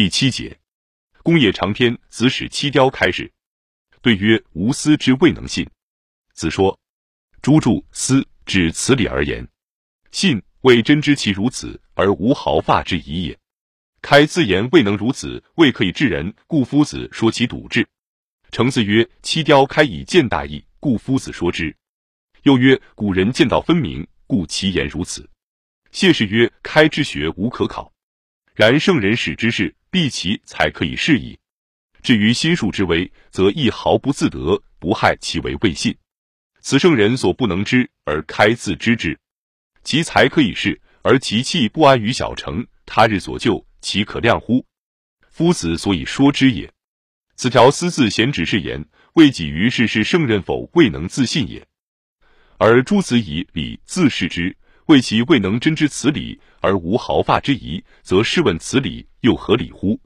第七节，工业长篇，子使七雕开始。对曰：吾思之未能信。子说：诸著思指此理而言，信谓真知其如此而无毫发之疑也。开自言未能如此，未可以治人，故夫子说其笃志。程子曰：七雕开以见大义，故夫子说之。又曰：古人见道分明，故其言如此。谢氏曰：开之学无可考，然圣人使之事，必其才可以示矣。至于心术之微，则亦毫不自得，不害其为未信。此圣人所不能知，而开自知之。其才可以是，而其气不安于小成，他日所救，岂可量乎？夫子所以说之也。此条私自贤指是言，未己于事是圣人否，未能自信也。而诸子以礼自视之，为其未能真知此理而无毫发之疑，则试问此理又何理乎？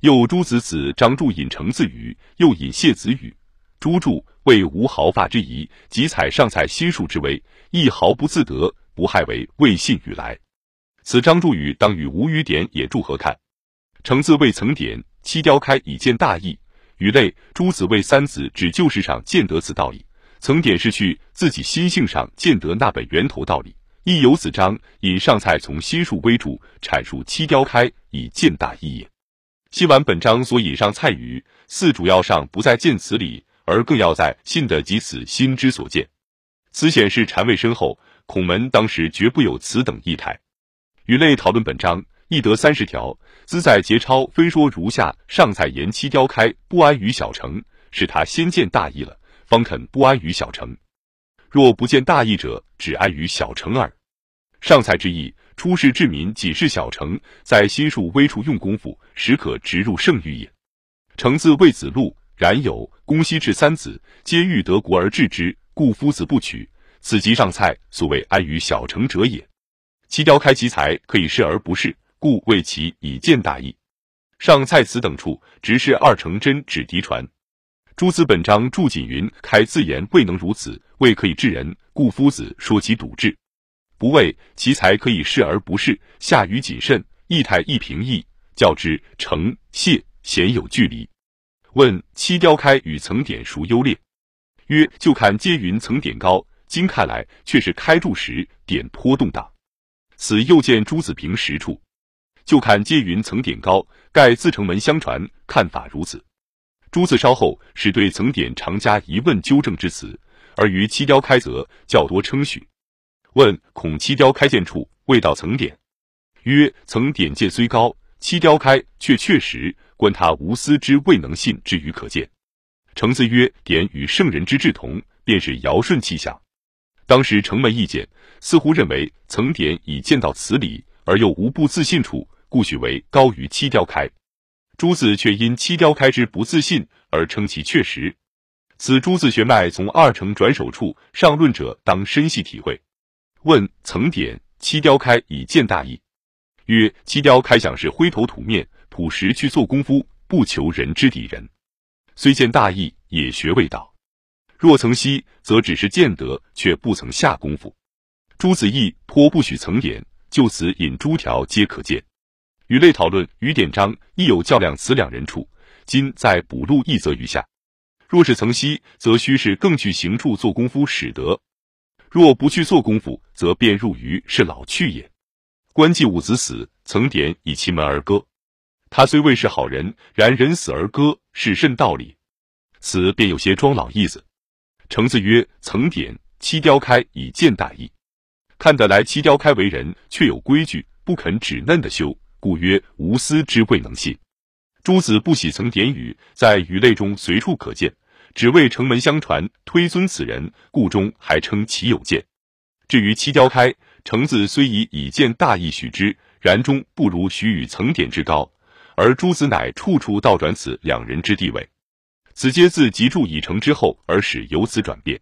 又诸子子张注引程自语，又引谢子语。诸注谓无毫发之疑，即采上蔡心术之微，亦毫不自得，不害为未信语来。此张注语当与无语典也注合看。程自未曾点，七雕开以见大义。语类诸子谓三子指旧事上见得此道理。曾点是去自己心性上见得那本源头道理，亦有子章引上蔡从心术微注阐述七雕开以见大义也。细完本章所引上蔡语，四主要上不在见此理，而更要在信的及此心之所见。此显示禅位深厚，孔门当时绝不有此等异态。语类讨论本章，亦得三十条，兹在节抄分说如下：上蔡言七雕开不安于小成，是他先见大义了。方肯不安于小成，若不见大义者，只安于小成耳。上蔡之意，出世治民，仅是小成，在心术微处用功夫，实可直入圣域也。程自卫子路，冉有、公西至三子，皆欲得国而治之，故夫子不取。此即上蔡所谓安于小成者也。其雕开其才，可以示而不示，故谓其以见大义。上蔡此等处，直是二成真指嫡传。诸子本章注锦云：“开自言未能如此，未可以治人，故夫子说其笃志。不畏其才可以示而不示，下语谨慎，意态亦平易，较之成谢鲜有距离。问七雕开与层点孰优劣？曰：就看皆云层点高，今看来却是开注时点颇动荡。此又见诸子平实处，就看皆云层点高，盖自成门相传，看法如此。”朱子稍后是对层点常加疑问纠正之词，而于七雕开则较多称许。问恐七雕开见处未到曾点，曰曾点见虽高，七雕开却确实，观他无私之未能信之于可见。程子曰点与圣人之志同，便是尧舜气象。当时程门意见似乎认为曾点已见到此理，而又无不自信处，故许为高于七雕开。朱子却因七雕开之不自信而称其确实，此朱子学脉从二程转手处，上论者当深细体会。问曾点七雕开以见大义，曰：七雕开想是灰头土面，朴实去做功夫，不求人之敌人，虽见大义，也学未到。若曾悉，则只是见得，却不曾下功夫。朱子义颇不许曾点，就此引诸条皆可见。与类讨论与典章亦有较量此两人处，今在补录一则余下。若是曾悉，则须是更去行处做功夫使得；若不去做功夫，则便入于是老去也。关季武子死，曾点以其门而歌。他虽未是好人，然人死而歌，是甚道理？此便有些装老意思。程子曰：曾点七雕开以见大义，看得来七雕开为人，却有规矩，不肯指嫩的修。故曰无私之未能信。诸子不喜曾点语，在语类中随处可见，只为城门相传，推尊此人，故中还称其有见。至于七雕开，城子虽以以见大义许之，然终不如许与曾典之高。而诸子乃处处倒转此两人之地位，此皆自集注已成之后而使由此转变。